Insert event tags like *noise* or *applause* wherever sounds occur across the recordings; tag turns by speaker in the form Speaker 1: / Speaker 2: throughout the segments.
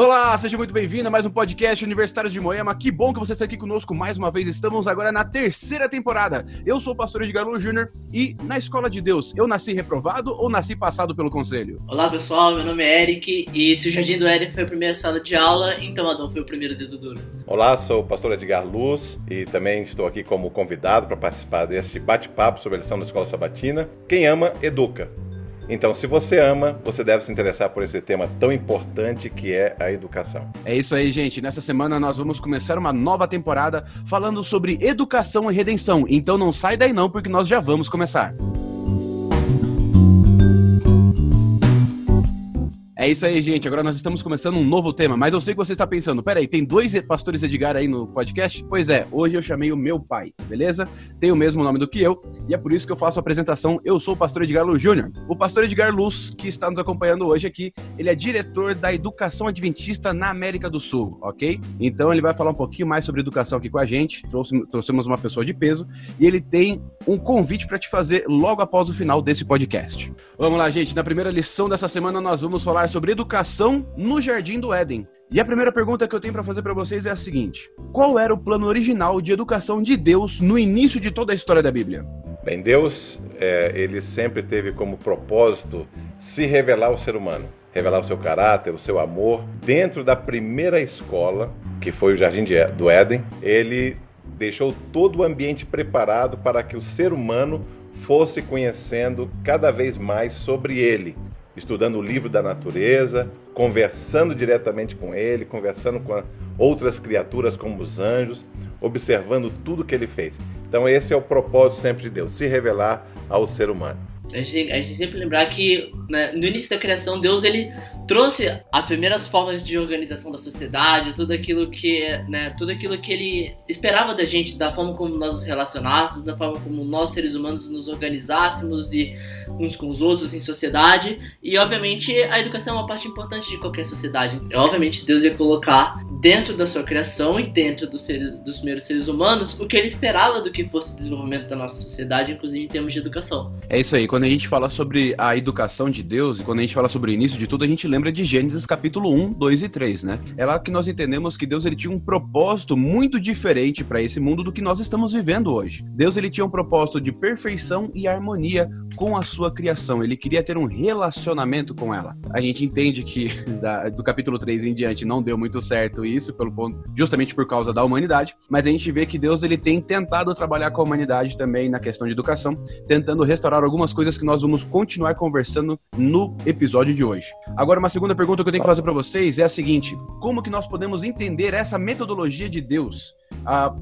Speaker 1: Olá, seja muito bem-vindo a mais um podcast Universitários de Moema. Que bom que você está aqui conosco mais uma vez. Estamos agora na terceira temporada. Eu sou o pastor Edgar Júnior e na Escola de Deus, eu nasci reprovado ou nasci passado pelo conselho?
Speaker 2: Olá, pessoal. Meu nome é Eric e se o Jardim do Éden foi a primeira sala de aula, então Adão foi o primeiro dedo duro.
Speaker 3: Olá, sou o pastor Edgar Luz e também estou aqui como convidado para participar deste bate-papo sobre a lição da Escola Sabatina. Quem ama, educa. Então, se você ama, você deve se interessar por esse tema tão importante que é a educação.
Speaker 1: É isso aí, gente. Nessa semana nós vamos começar uma nova temporada falando sobre educação e redenção. Então não sai daí não, porque nós já vamos começar. É isso aí, gente. Agora nós estamos começando um novo tema, mas eu sei que você está pensando, peraí, tem dois pastores Edgar aí no podcast? Pois é, hoje eu chamei o meu pai, beleza? Tem o mesmo nome do que eu, e é por isso que eu faço a apresentação. Eu sou o pastor Edgar Luz Júnior. O pastor Edgar Luz, que está nos acompanhando hoje aqui, ele é diretor da Educação Adventista na América do Sul, ok? Então ele vai falar um pouquinho mais sobre educação aqui com a gente. Trouxe, trouxemos uma pessoa de peso, e ele tem um convite para te fazer logo após o final desse podcast. Vamos lá, gente. Na primeira lição dessa semana nós vamos falar sobre educação no Jardim do Éden. E a primeira pergunta que eu tenho para fazer para vocês é a seguinte: Qual era o plano original de educação de Deus no início de toda a história da Bíblia?
Speaker 3: Bem, Deus, é, ele sempre teve como propósito se revelar ao ser humano, revelar o seu caráter, o seu amor. Dentro da primeira escola, que foi o Jardim do Éden, ele deixou todo o ambiente preparado para que o ser humano fosse conhecendo cada vez mais sobre ele, estudando o livro da natureza, conversando diretamente com ele, conversando com outras criaturas como os anjos, observando tudo que ele fez. Então esse é o propósito sempre de Deus, se revelar ao ser humano.
Speaker 2: A gente, a gente sempre lembrar que né, no início da criação Deus ele trouxe as primeiras formas de organização da sociedade, tudo aquilo que né, tudo aquilo que ele esperava da gente, da forma como nós nos relacionássemos, da forma como nós seres humanos nos organizássemos e uns com os outros em sociedade. E obviamente a educação é uma parte importante de qualquer sociedade. Obviamente Deus ia colocar dentro da sua criação e dentro dos, seres, dos primeiros seres humanos o que ele esperava do que fosse o desenvolvimento da nossa sociedade, inclusive em termos de educação.
Speaker 1: É isso aí. Quando a gente fala sobre a educação de Deus e quando a gente fala sobre o início de tudo, a gente lembra de Gênesis capítulo 1, 2 e 3, né? É lá que nós entendemos que Deus ele tinha um propósito muito diferente para esse mundo do que nós estamos vivendo hoje. Deus ele tinha um propósito de perfeição e harmonia com a sua criação. Ele queria ter um relacionamento com ela. A gente entende que *laughs* da, do capítulo 3 em diante não deu muito certo isso, pelo ponto, justamente por causa da humanidade, mas a gente vê que Deus ele tem tentado trabalhar com a humanidade também na questão de educação, tentando restaurar algumas coisas que nós vamos continuar conversando no episódio de hoje. Agora, uma segunda pergunta que eu tenho que fazer para vocês é a seguinte: como que nós podemos entender essa metodologia de Deus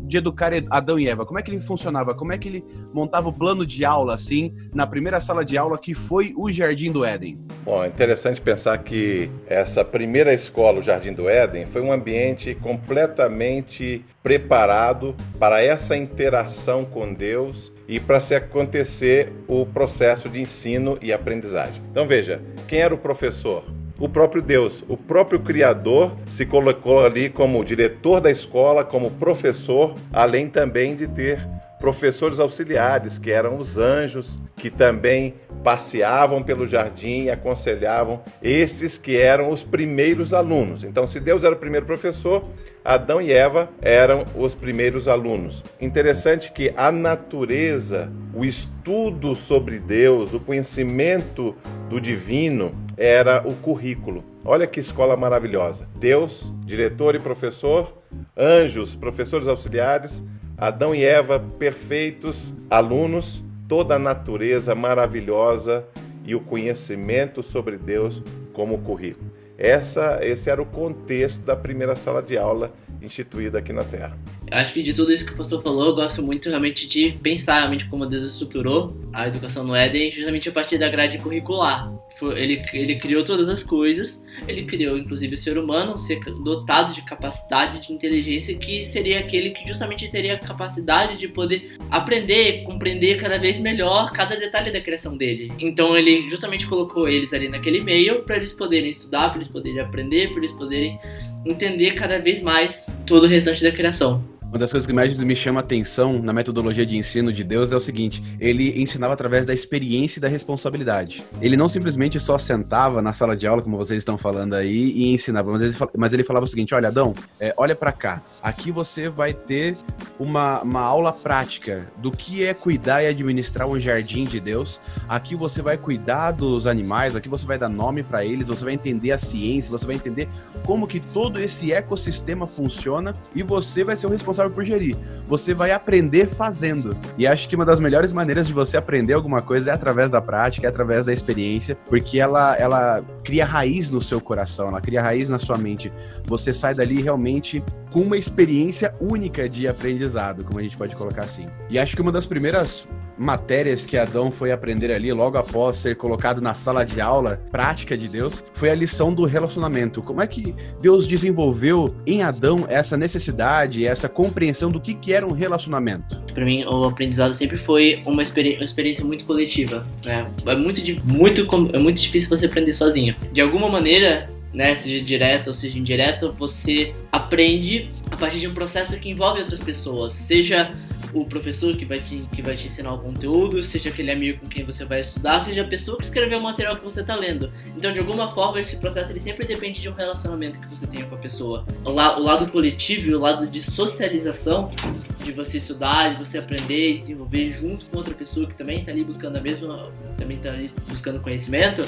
Speaker 1: de educar Adão e Eva? Como é que ele funcionava? Como é que ele montava o plano de aula, assim, na primeira sala de aula que foi o Jardim do Éden?
Speaker 3: Bom, é interessante pensar que essa primeira escola, o Jardim do Éden, foi um ambiente completamente preparado para essa interação com Deus e para se acontecer o processo de ensino e aprendizagem. Então veja, quem era o professor? O próprio Deus, o próprio Criador, se colocou ali como diretor da escola, como professor, além também de ter professores auxiliares, que eram os anjos, que também passeavam pelo jardim e aconselhavam esses que eram os primeiros alunos. Então, se Deus era o primeiro professor, Adão e Eva eram os primeiros alunos. Interessante que a natureza, o estudo sobre Deus, o conhecimento do divino era o currículo. Olha que escola maravilhosa. Deus, diretor e professor, anjos, professores auxiliares, Adão e Eva, perfeitos alunos, toda a natureza maravilhosa e o conhecimento sobre Deus como currículo. Essa, esse era o contexto da primeira sala de aula instituída aqui na Terra.
Speaker 2: Acho que de tudo isso que o pastor falou, eu gosto muito realmente de pensar realmente como Deus estruturou a educação no Éden, justamente a partir da grade curricular. Ele, ele criou todas as coisas, ele criou inclusive o ser humano, ser dotado de capacidade de inteligência, que seria aquele que justamente teria a capacidade de poder aprender, compreender cada vez melhor cada detalhe da criação dele. Então ele justamente colocou eles ali naquele meio para eles poderem estudar, para eles poderem aprender, para eles poderem entender cada vez mais todo o restante da criação.
Speaker 1: Uma das coisas que mais me chama atenção na metodologia de ensino de Deus é o seguinte: ele ensinava através da experiência e da responsabilidade. Ele não simplesmente só sentava na sala de aula, como vocês estão falando aí, e ensinava, mas ele, mas ele falava o seguinte: olha, Adão, é, olha para cá. Aqui você vai ter uma, uma aula prática do que é cuidar e administrar um jardim de Deus. Aqui você vai cuidar dos animais, aqui você vai dar nome para eles, você vai entender a ciência, você vai entender como que todo esse ecossistema funciona e você vai ser o responsável responsável por gerir. Você vai aprender fazendo. E acho que uma das melhores maneiras de você aprender alguma coisa é através da prática, é através da experiência, porque ela, ela cria raiz no seu coração, ela cria raiz na sua mente. Você sai dali realmente com uma experiência única de aprendizado, como a gente pode colocar assim. E acho que uma das primeiras matérias que Adão foi aprender ali logo após ser colocado na sala de aula prática de Deus foi a lição do relacionamento. Como é que Deus desenvolveu em Adão essa necessidade, essa compreensão do que, que era um relacionamento?
Speaker 2: Para mim, o aprendizado sempre foi uma, experi uma experiência muito coletiva. Né? É, muito, muito, é muito difícil você aprender sozinho. De alguma maneira, né, seja direto ou seja indireto, você aprende a partir de um processo que envolve outras pessoas, seja o professor que vai, te, que vai te ensinar o conteúdo, seja aquele amigo com quem você vai estudar, seja a pessoa que escreveu o material que você está lendo. Então, de alguma forma, esse processo ele sempre depende de um relacionamento que você tenha com a pessoa. O, la, o lado coletivo e o lado de socialização, de você estudar, de você aprender e desenvolver junto com outra pessoa que também está ali buscando a mesma, também está ali buscando conhecimento,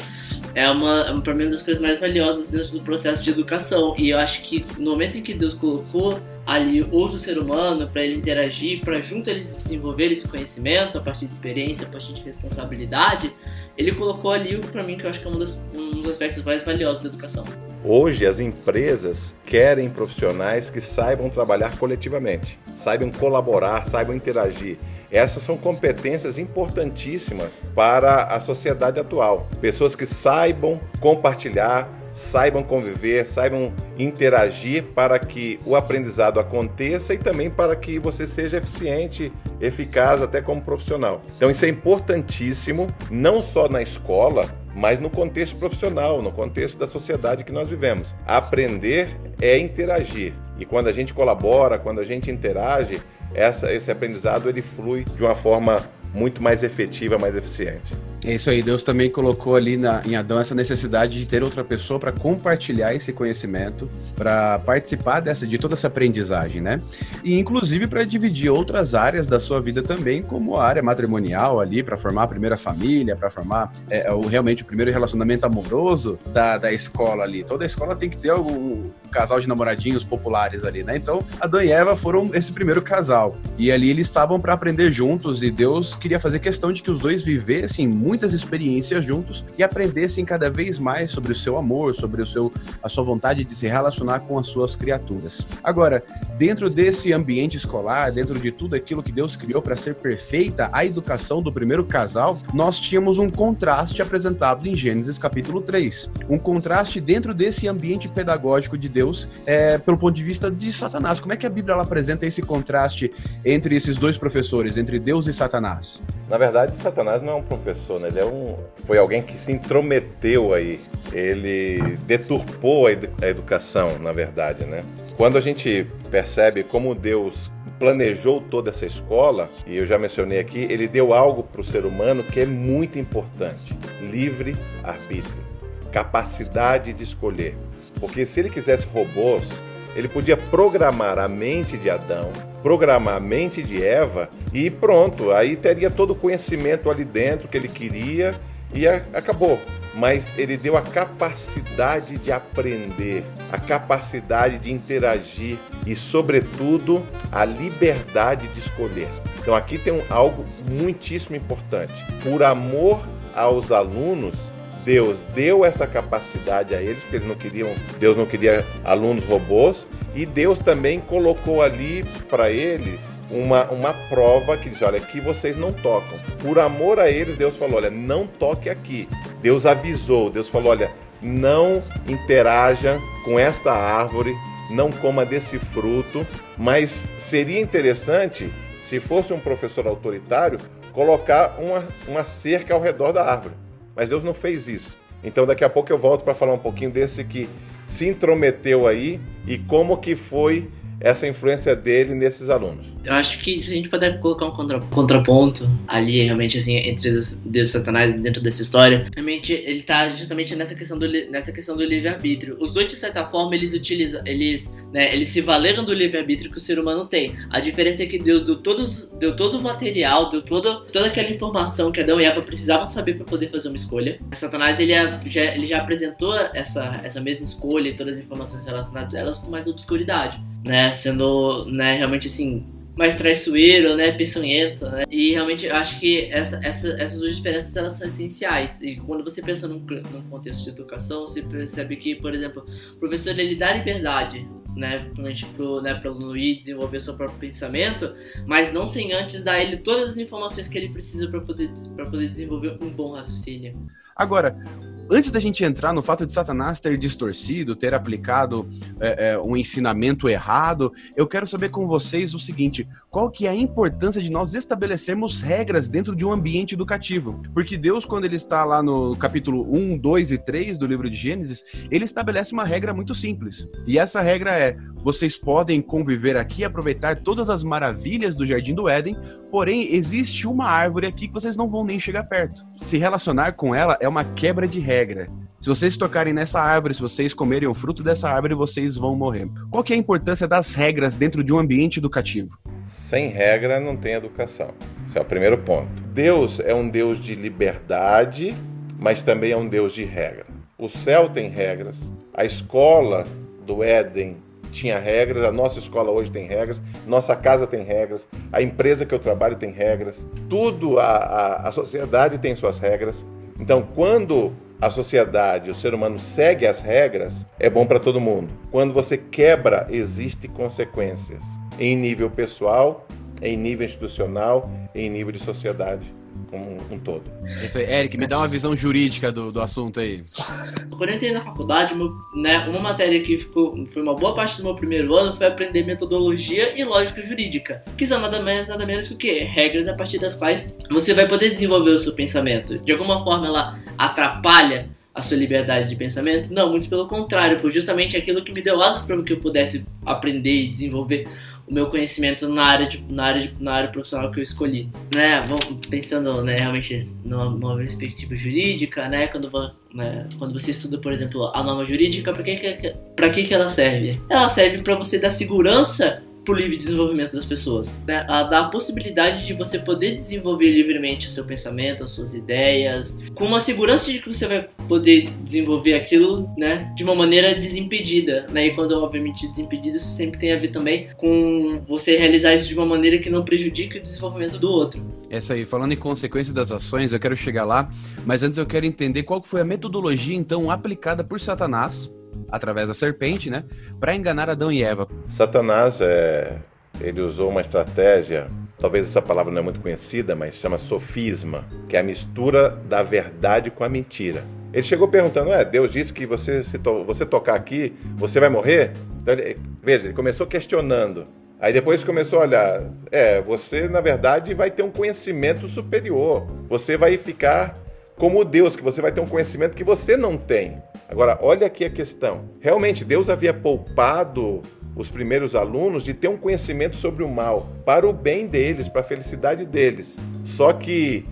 Speaker 2: é uma, é uma, uma das coisas mais valiosas dentro do processo de educação. E eu acho que no momento em que Deus colocou ali outro ser humano para ele interagir, para junto eles desenvolverem esse conhecimento a partir de experiência, a partir de responsabilidade, ele colocou ali o para mim que eu acho que é um um dos aspectos mais valiosos da educação.
Speaker 3: Hoje as empresas querem profissionais que saibam trabalhar coletivamente, saibam colaborar, saibam interagir. Essas são competências importantíssimas para a sociedade atual. Pessoas que saibam compartilhar, saibam conviver, saibam interagir para que o aprendizado aconteça e também para que você seja eficiente, eficaz até como profissional. Então isso é importantíssimo, não só na escola, mas no contexto profissional, no contexto da sociedade que nós vivemos. Aprender é interagir. E quando a gente colabora, quando a gente interage, essa, esse aprendizado ele flui de uma forma muito mais efetiva, mais eficiente.
Speaker 1: É isso aí, Deus também colocou ali na, em Adão essa necessidade de ter outra pessoa para compartilhar esse conhecimento, para participar dessa, de toda essa aprendizagem, né? E inclusive para dividir outras áreas da sua vida também, como a área matrimonial ali, para formar a primeira família, para formar é, o, realmente o primeiro relacionamento amoroso da, da escola ali. Toda escola tem que ter algum casal de namoradinhos populares ali, né? Então, Adão e Eva foram esse primeiro casal. E ali eles estavam para aprender juntos e Deus queria fazer questão de que os dois vivessem muitas experiências juntos e aprendessem cada vez mais sobre o seu amor, sobre o seu, a sua vontade de se relacionar com as suas criaturas. Agora, dentro desse ambiente escolar, dentro de tudo aquilo que Deus criou para ser perfeita, a educação do primeiro casal, nós tínhamos um contraste apresentado em Gênesis capítulo 3. Um contraste dentro desse ambiente pedagógico de Deus, é, pelo ponto de vista de Satanás. Como é que a Bíblia apresenta esse contraste entre esses dois professores, entre Deus e Satanás?
Speaker 3: Na verdade, Satanás não é um professor, né? Ele é um, foi alguém que se intrometeu aí. Ele deturpou a, a educação, na verdade, né? Quando a gente percebe como Deus planejou toda essa escola, e eu já mencionei aqui, ele deu algo para o ser humano que é muito importante: livre arbítrio, capacidade de escolher. Porque se ele quisesse robôs, ele podia programar a mente de Adão, programar a mente de Eva e pronto, aí teria todo o conhecimento ali dentro que ele queria e acabou. Mas ele deu a capacidade de aprender, a capacidade de interagir e, sobretudo, a liberdade de escolher. Então, aqui tem um, algo muitíssimo importante. Por amor aos alunos, Deus deu essa capacidade a eles, porque eles não queriam, Deus não queria alunos robôs, e Deus também colocou ali para eles uma, uma prova que diz: olha, aqui vocês não tocam. Por amor a eles, Deus falou: olha, não toque aqui. Deus avisou, Deus falou: olha, não interaja com esta árvore, não coma desse fruto, mas seria interessante, se fosse um professor autoritário, colocar uma, uma cerca ao redor da árvore. Mas Deus não fez isso. Então daqui a pouco eu volto para falar um pouquinho desse que se intrometeu aí e como que foi essa influência dele nesses alunos?
Speaker 2: Eu acho que se a gente puder colocar um contra, contraponto ali, realmente, assim, entre Deus e Satanás dentro dessa história, realmente ele tá justamente nessa questão do, nessa questão do livre-arbítrio. Os dois, de certa forma, eles utilizam, eles, né, eles se valeram do livre-arbítrio que o ser humano tem. A diferença é que Deus deu, todos, deu todo o material, deu todo, toda aquela informação que Adão e Eva precisavam saber para poder fazer uma escolha. Satanás, ele já, ele já apresentou essa, essa mesma escolha e todas as informações relacionadas a elas com mais obscuridade né? Sendo, né, realmente assim, mais traiçoeiro, né, peçonhento, né? E realmente acho que essa, essa, essas duas diferenças elas são essenciais. E quando você pensa num, num contexto de educação, você percebe que, por exemplo, o professor ele dá liberdade né, pro, né, para o Luiz desenvolver seu próprio pensamento, mas não sem antes dar ele todas as informações que ele precisa para poder, poder desenvolver um bom raciocínio.
Speaker 1: Agora, antes da gente entrar no fato de Satanás ter distorcido, ter aplicado é, é, um ensinamento errado, eu quero saber com vocês o seguinte: qual que é a importância de nós estabelecermos regras dentro de um ambiente educativo? Porque Deus, quando ele está lá no capítulo 1, 2 e 3 do livro de Gênesis, ele estabelece uma regra muito simples. E essa regra é: vocês podem conviver aqui aproveitar todas as maravilhas do Jardim do Éden, porém existe uma árvore aqui que vocês não vão nem chegar perto. Se relacionar com ela é uma quebra de regra. Se vocês tocarem nessa árvore, se vocês comerem o fruto dessa árvore, vocês vão morrer. Qual que é a importância das regras dentro de um ambiente educativo?
Speaker 3: Sem regra não tem educação. Esse é o primeiro ponto. Deus é um Deus de liberdade, mas também é um Deus de regra. O céu tem regras, a escola do Éden tinha regras, a nossa escola hoje tem regras, nossa casa tem regras, a empresa que eu trabalho tem regras, tudo, a, a, a sociedade tem suas regras. Então, quando a sociedade, o ser humano segue as regras, é bom para todo mundo. Quando você quebra, existem consequências em nível pessoal, em nível institucional, em nível de sociedade como um todo.
Speaker 1: É isso aí. Eric, me dá uma visão jurídica do, do assunto aí.
Speaker 2: Quando eu entrei na faculdade, meu, né, uma matéria que ficou, foi uma boa parte do meu primeiro ano foi aprender metodologia e lógica jurídica, que são nada mais nada menos que o quê? Regras a partir das quais você vai poder desenvolver o seu pensamento. De alguma forma ela atrapalha a sua liberdade de pensamento? Não, muito pelo contrário, foi justamente aquilo que me deu asas para que eu pudesse aprender e desenvolver o meu conhecimento na área, de, na área, de, na área profissional que eu escolhi. Né, pensando né, realmente numa, perspectiva jurídica, né, quando, né, quando você estuda, por exemplo, a norma jurídica, para que, que, que, que ela serve? Ela serve para você dar segurança pro livre desenvolvimento das pessoas. Né? Ela dá a possibilidade de você poder desenvolver livremente o seu pensamento, as suas ideias, com uma segurança de que você vai poder desenvolver aquilo né, de uma maneira desimpedida. Né? E quando, obviamente, desimpedida, isso sempre tem a ver também com você realizar isso de uma maneira que não prejudique o desenvolvimento do outro.
Speaker 1: É isso aí. Falando em consequência das ações, eu quero chegar lá, mas antes eu quero entender qual foi a metodologia, então, aplicada por Satanás através da serpente, né, para enganar Adão e Eva.
Speaker 3: Satanás é, ele usou uma estratégia, talvez essa palavra não é muito conhecida, mas chama sofisma, que é a mistura da verdade com a mentira. Ele chegou perguntando: "É, Deus disse que você se to você tocar aqui, você vai morrer?" Então, ele, veja, ele começou questionando. Aí depois começou a olhar, é, você na verdade vai ter um conhecimento superior. Você vai ficar como Deus, que você vai ter um conhecimento que você não tem. Agora, olha aqui a questão. Realmente, Deus havia poupado os primeiros alunos de ter um conhecimento sobre o mal, para o bem deles, para a felicidade deles. Só que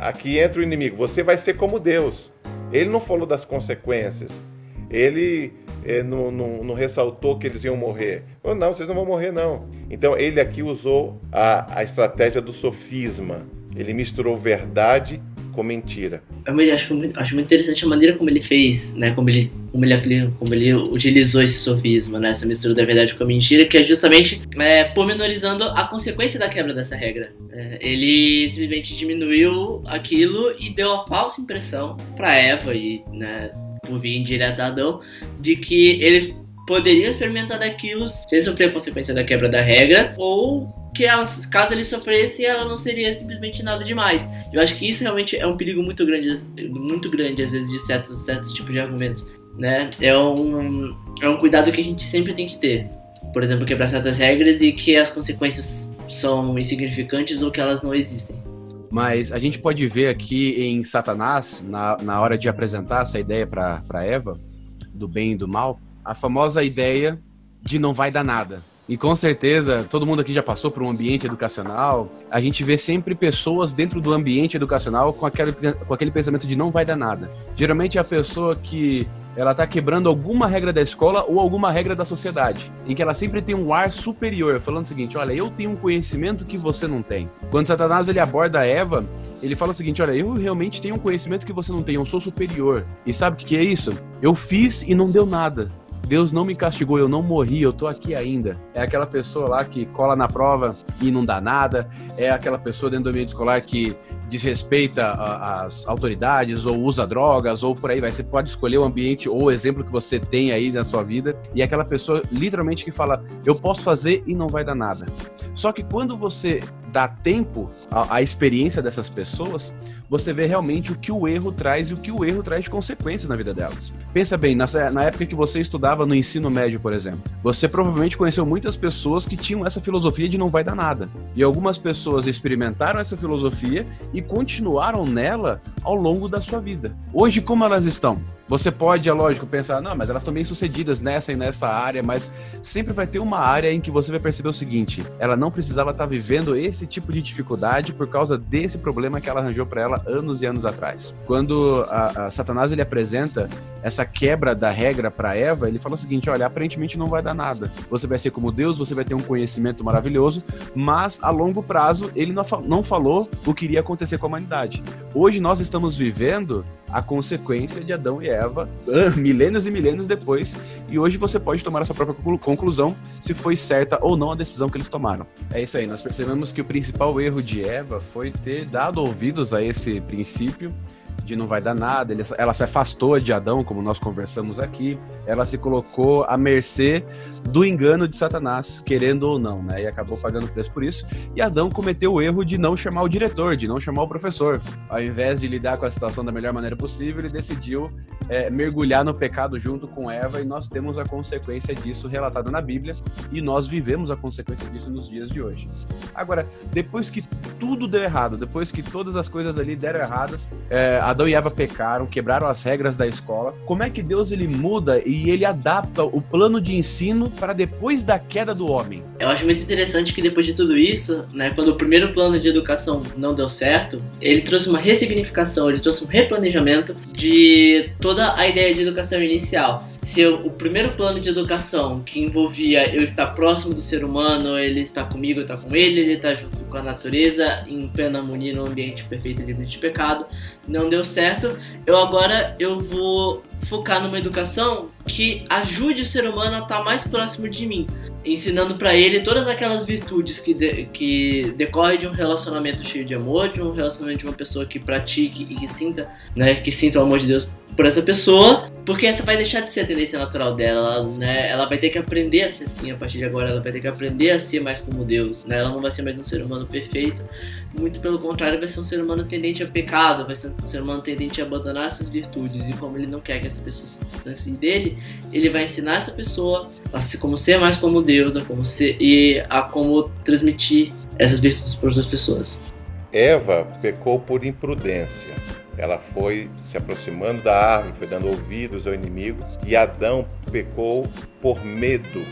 Speaker 3: aqui entra o inimigo. Você vai ser como Deus. Ele não falou das consequências. Ele é, não, não, não, ressaltou que eles iam morrer. Falou, não, vocês não vão morrer, não. Então ele aqui usou a, a estratégia do sofisma. Ele misturou verdade com mentira.
Speaker 2: Eu acho, acho muito interessante a maneira como ele fez, né? Como ele, como ele, como ele utilizou esse sofisma, né? Essa mistura da verdade com a mentira, que é justamente é, pormenorizando a consequência da quebra dessa regra. É, ele simplesmente diminuiu aquilo e deu a falsa impressão para Eva e, né, por vir indireta a Adão, de que eles poderiam experimentar daquilo sem sofrer a consequência da quebra da regra, ou que ela, caso ele sofresse, ela não seria simplesmente nada demais. Eu acho que isso realmente é um perigo muito grande, muito grande às vezes de certos, certos tipos de argumentos, né? É um, é um cuidado que a gente sempre tem que ter. Por exemplo, quebrar certas regras e que as consequências são insignificantes ou que elas não existem.
Speaker 1: Mas a gente pode ver aqui em Satanás, na, na hora de apresentar essa ideia para Eva, do bem e do mal, a famosa ideia de não vai dar nada. E com certeza, todo mundo aqui já passou por um ambiente educacional. A gente vê sempre pessoas dentro do ambiente educacional com aquele, com aquele pensamento de não vai dar nada. Geralmente é a pessoa que ela está quebrando alguma regra da escola ou alguma regra da sociedade, em que ela sempre tem um ar superior, falando o seguinte: olha, eu tenho um conhecimento que você não tem. Quando Satanás ele aborda Eva, ele fala o seguinte: olha, eu realmente tenho um conhecimento que você não tem, eu sou superior. E sabe o que, que é isso? Eu fiz e não deu nada. Deus não me castigou, eu não morri, eu tô aqui ainda. É aquela pessoa lá que cola na prova e não dá nada. É aquela pessoa dentro do ambiente escolar que desrespeita as autoridades ou usa drogas ou por aí vai. Você pode escolher o ambiente ou o exemplo que você tem aí na sua vida e é aquela pessoa literalmente que fala: eu posso fazer e não vai dar nada. Só que quando você dá tempo à, à experiência dessas pessoas, você vê realmente o que o erro traz e o que o erro traz de consequências na vida delas. Pensa bem, na, na, época que você estudava no ensino médio, por exemplo, você provavelmente conheceu muitas pessoas que tinham essa filosofia de não vai dar nada. E algumas pessoas experimentaram essa filosofia e continuaram nela ao longo da sua vida. Hoje, como elas estão? Você pode, é lógico, pensar, não, mas elas estão bem sucedidas nessa e nessa área, mas sempre vai ter uma área em que você vai perceber o seguinte: ela não precisava estar vivendo esse tipo de dificuldade por causa desse problema que ela arranjou para ela anos e anos atrás. Quando a, a Satanás ele apresenta essa quebra da regra para Eva, ele fala o seguinte: olha, aparentemente não vai dar nada. Você vai ser como Deus, você vai ter um conhecimento maravilhoso, mas a longo prazo ele não, não falou o que iria acontecer com a humanidade. Hoje nós estamos vivendo a consequência de Adão e Eva milênios e milênios depois. E hoje você pode tomar a sua própria conclusão se foi certa ou não a decisão que eles tomaram. É isso aí, nós percebemos que o principal erro de Eva foi ter dado ouvidos a esse princípio de não vai dar nada. ela se afastou de Adão, como nós conversamos aqui. Ela se colocou à mercê do engano de Satanás, querendo ou não, né? E acabou pagando o preço por isso. E Adão cometeu o erro de não chamar o diretor, de não chamar o professor. Ao invés de lidar com a situação da melhor maneira possível, ele decidiu é, mergulhar no pecado junto com Eva e nós temos a consequência disso relatada na Bíblia e nós vivemos a consequência disso nos dias de hoje. Agora, depois que tudo deu errado, depois que todas as coisas ali deram erradas, é, Adão e Eva pecaram, quebraram as regras da escola. Como é que Deus ele muda e ele adapta o plano de ensino para depois da queda do homem?
Speaker 2: Eu acho muito interessante que depois de tudo isso, né, quando o primeiro plano de educação não deu certo, ele trouxe uma ressignificação, ele trouxe um replanejamento de toda a ideia de educação inicial se eu, o primeiro plano de educação que envolvia eu estar próximo do ser humano, ele está comigo, eu com ele, ele está junto com a natureza, em plena harmonia, no ambiente perfeito livre de pecado, não deu certo. Eu agora eu vou focar numa educação que ajude o ser humano a estar mais próximo de mim, ensinando para ele todas aquelas virtudes que, de, que decorrem de um relacionamento cheio de amor, de um relacionamento de uma pessoa que pratique e que sinta, né, que sinta o amor de Deus por essa pessoa, porque essa vai deixar de ser a tendência natural dela, né? Ela vai ter que aprender a ser assim a partir de agora, ela vai ter que aprender a ser mais como Deus, né? Ela não vai ser mais um ser humano perfeito, muito pelo contrário, vai ser um ser humano tendente a pecado, vai ser um ser humano tendente a abandonar essas virtudes, e como ele não quer que essa pessoa se distancie dele, ele vai ensinar essa pessoa a ser, como ser mais como Deus, a como ser, e a como transmitir essas virtudes para outras pessoas.
Speaker 3: Eva pecou por imprudência ela foi se aproximando da árvore, foi dando ouvidos ao inimigo, e Adão pecou por medo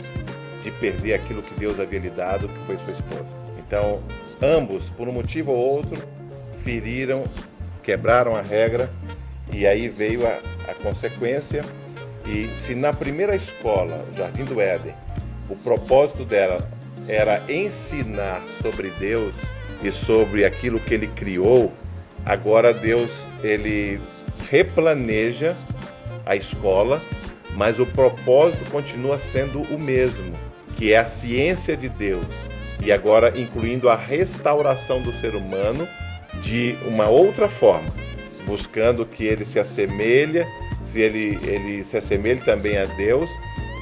Speaker 3: de perder aquilo que Deus havia lhe dado, que foi sua esposa. Então, ambos, por um motivo ou outro, feriram, quebraram a regra, e aí veio a, a consequência. E se na primeira escola, o Jardim do Éden, o propósito dela era ensinar sobre Deus e sobre aquilo que ele criou, Agora Deus ele replaneja a escola, mas o propósito continua sendo o mesmo, que é a ciência de Deus. E agora incluindo a restauração do ser humano de uma outra forma, buscando que ele se assemelhe, se ele, ele se assemelhe também a Deus,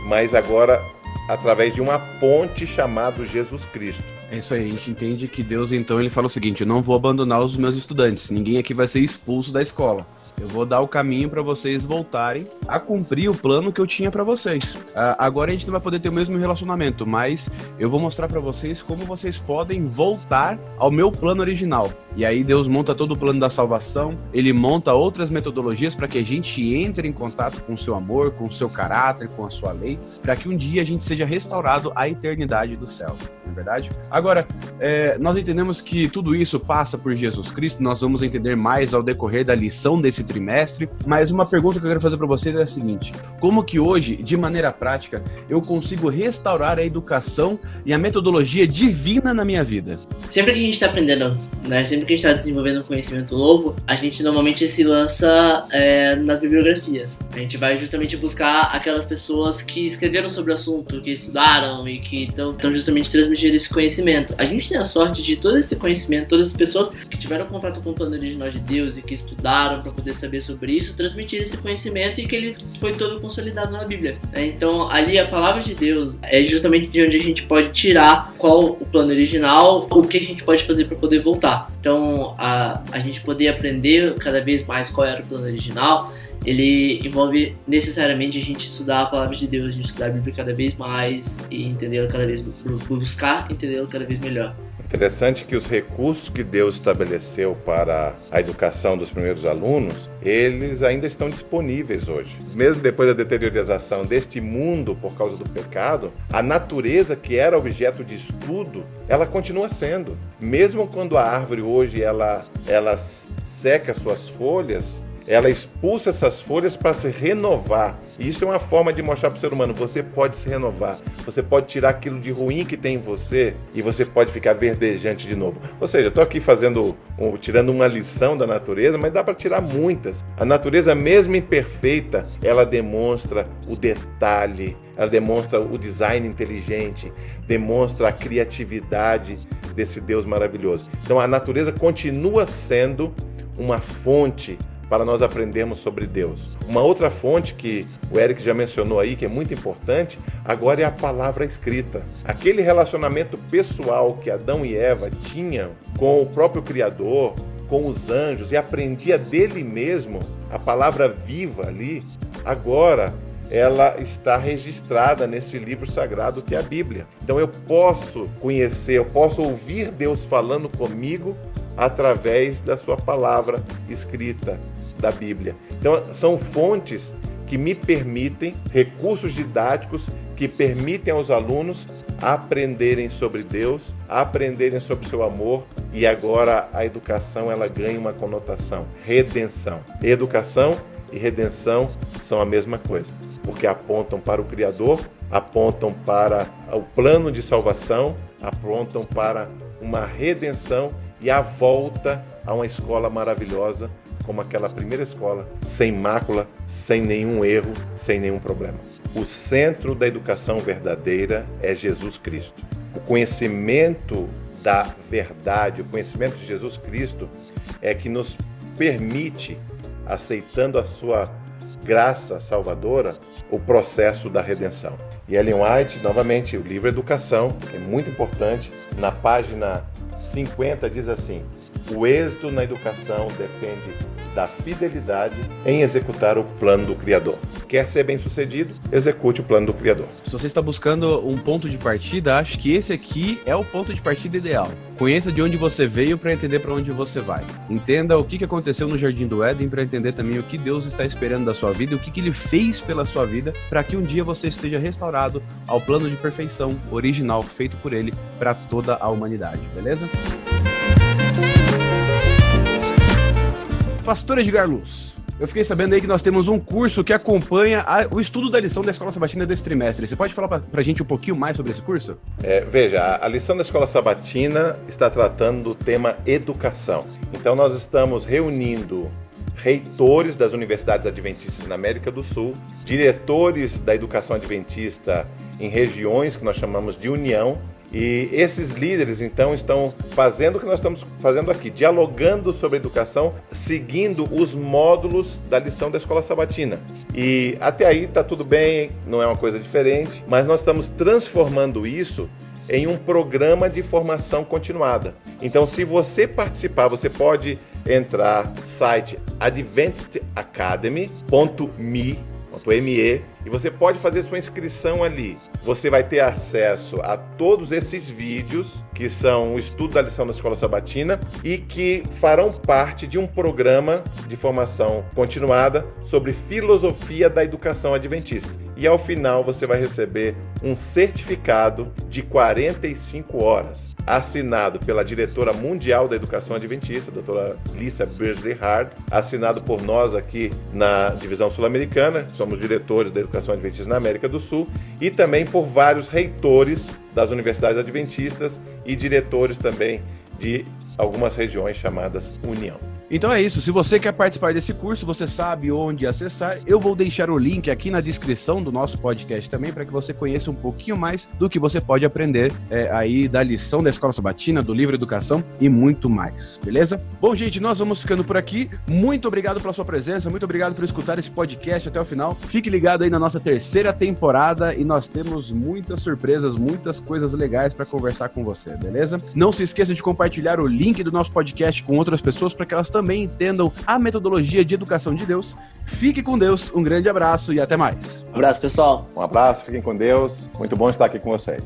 Speaker 3: mas agora através de uma ponte chamada Jesus Cristo.
Speaker 1: É isso aí, a gente entende que Deus então ele fala o seguinte: eu não vou abandonar os meus estudantes, ninguém aqui vai ser expulso da escola. Eu vou dar o caminho para vocês voltarem a cumprir o plano que eu tinha para vocês. Uh, agora a gente não vai poder ter o mesmo relacionamento, mas eu vou mostrar para vocês como vocês podem voltar ao meu plano original. E aí Deus monta todo o plano da salvação, ele monta outras metodologias para que a gente entre em contato com o seu amor, com o seu caráter, com a sua lei, para que um dia a gente seja restaurado à eternidade do céu. Não é verdade? Agora, é, nós entendemos que tudo isso passa por Jesus Cristo, nós vamos entender mais ao decorrer da lição desse trimestre, mas uma pergunta que eu quero fazer para vocês é a seguinte: como que hoje, de maneira prática, eu consigo restaurar a educação e a metodologia divina na minha vida?
Speaker 2: Sempre que a gente está aprendendo, né? Sempre que a gente está desenvolvendo um conhecimento novo, a gente normalmente se lança é, nas bibliografias. A gente vai justamente buscar aquelas pessoas que escreveram sobre o assunto, que estudaram e que estão justamente transmitindo esse conhecimento. A gente tem a sorte de todo esse conhecimento, todas as pessoas que tiveram contato com o plano original de Deus e que estudaram para poder saber sobre isso, transmitir esse conhecimento e que ele foi todo consolidado na Bíblia. Né? Então, ali a palavra de Deus é justamente de onde a gente pode tirar qual o plano original, o que a gente pode fazer para poder voltar. Então, a, a gente poder aprender cada vez mais qual era o plano original, ele envolve necessariamente a gente estudar a palavra de Deus, a gente estudar a Bíblia cada vez mais e entendê-la cada vez buscar entendê-la cada vez melhor.
Speaker 3: Interessante que os recursos que Deus estabeleceu para a educação dos primeiros alunos, eles ainda estão disponíveis hoje. Mesmo depois da deteriorização deste mundo por causa do pecado, a natureza que era objeto de estudo, ela continua sendo. Mesmo quando a árvore hoje ela, ela seca suas folhas, ela expulsa essas folhas para se renovar. E isso é uma forma de mostrar para o ser humano: você pode se renovar, você pode tirar aquilo de ruim que tem em você e você pode ficar verdejante de novo. Ou seja, estou aqui fazendo, um, tirando uma lição da natureza, mas dá para tirar muitas. A natureza, mesmo imperfeita, ela demonstra o detalhe, ela demonstra o design inteligente, demonstra a criatividade desse Deus maravilhoso. Então a natureza continua sendo uma fonte para nós aprendermos sobre Deus. Uma outra fonte que o Eric já mencionou aí, que é muito importante, agora é a palavra escrita. Aquele relacionamento pessoal que Adão e Eva tinham com o próprio Criador, com os anjos e aprendia dele mesmo, a palavra viva ali, agora ela está registrada neste livro sagrado que é a Bíblia. Então eu posso conhecer, eu posso ouvir Deus falando comigo através da sua palavra escrita da Bíblia. Então, são fontes que me permitem, recursos didáticos que permitem aos alunos aprenderem sobre Deus, aprenderem sobre seu amor e agora a educação ela ganha uma conotação, redenção. Educação e redenção são a mesma coisa, porque apontam para o Criador, apontam para o plano de salvação, apontam para uma redenção e a volta a uma escola maravilhosa como aquela primeira escola, sem mácula, sem nenhum erro, sem nenhum problema. O centro da educação verdadeira é Jesus Cristo. O conhecimento da verdade, o conhecimento de Jesus Cristo é que nos permite, aceitando a sua graça salvadora, o processo da redenção. E Ellen White, novamente, o livro Educação, é muito importante, na página 50 diz assim: o êxito na educação depende da fidelidade em executar o plano do Criador. Quer ser bem sucedido? Execute o plano do Criador.
Speaker 1: Se você está buscando um ponto de partida, acho que esse aqui é o ponto de partida ideal. Conheça de onde você veio para entender para onde você vai. Entenda o que aconteceu no Jardim do Éden para entender também o que Deus está esperando da sua vida e o que Ele fez pela sua vida para que um dia você esteja restaurado ao plano de perfeição original feito por Ele para toda a humanidade, beleza? Pastor Edgar Luz, eu fiquei sabendo aí que nós temos um curso que acompanha a, o estudo da lição da Escola Sabatina desse trimestre. Você pode falar pra, pra gente um pouquinho mais sobre esse curso?
Speaker 3: É, veja, a, a lição da Escola Sabatina está tratando do tema educação. Então nós estamos reunindo reitores das universidades adventistas na América do Sul, diretores da educação adventista em regiões que nós chamamos de união e esses líderes, então, estão fazendo o que nós estamos fazendo aqui, dialogando sobre educação, seguindo os módulos da lição da escola sabatina. E até aí está tudo bem, não é uma coisa diferente, mas nós estamos transformando isso em um programa de formação continuada. Então, se você participar, você pode entrar no site adventistacademy.me e você pode fazer sua inscrição ali. Você vai ter acesso a todos esses vídeos que são o estudo da lição da escola sabatina e que farão parte de um programa de formação continuada sobre filosofia da educação adventista. E ao final você vai receber um certificado de 45 horas assinado pela diretora mundial da educação adventista, doutora Lisa Beardsley Hard, assinado por nós aqui na divisão sul-americana, somos diretores da educação adventista na América do Sul, e também por vários reitores das universidades adventistas e diretores também de algumas regiões chamadas União.
Speaker 1: Então é isso. Se você quer participar desse curso, você sabe onde acessar. Eu vou deixar o link aqui na descrição do nosso podcast também para que você conheça um pouquinho mais do que você pode aprender é, aí da lição da Escola Sabatina, do livro Educação e muito mais. Beleza? Bom, gente, nós vamos ficando por aqui. Muito obrigado pela sua presença, muito obrigado por escutar esse podcast até o final. Fique ligado aí na nossa terceira temporada e nós temos muitas surpresas, muitas coisas legais para conversar com você, beleza? Não se esqueça de compartilhar o link do nosso podcast com outras pessoas para que elas também entendam a metodologia de educação de Deus. Fique com Deus, um grande abraço e até mais.
Speaker 2: Um abraço, pessoal.
Speaker 3: Um abraço, fiquem com Deus. Muito bom estar aqui com vocês.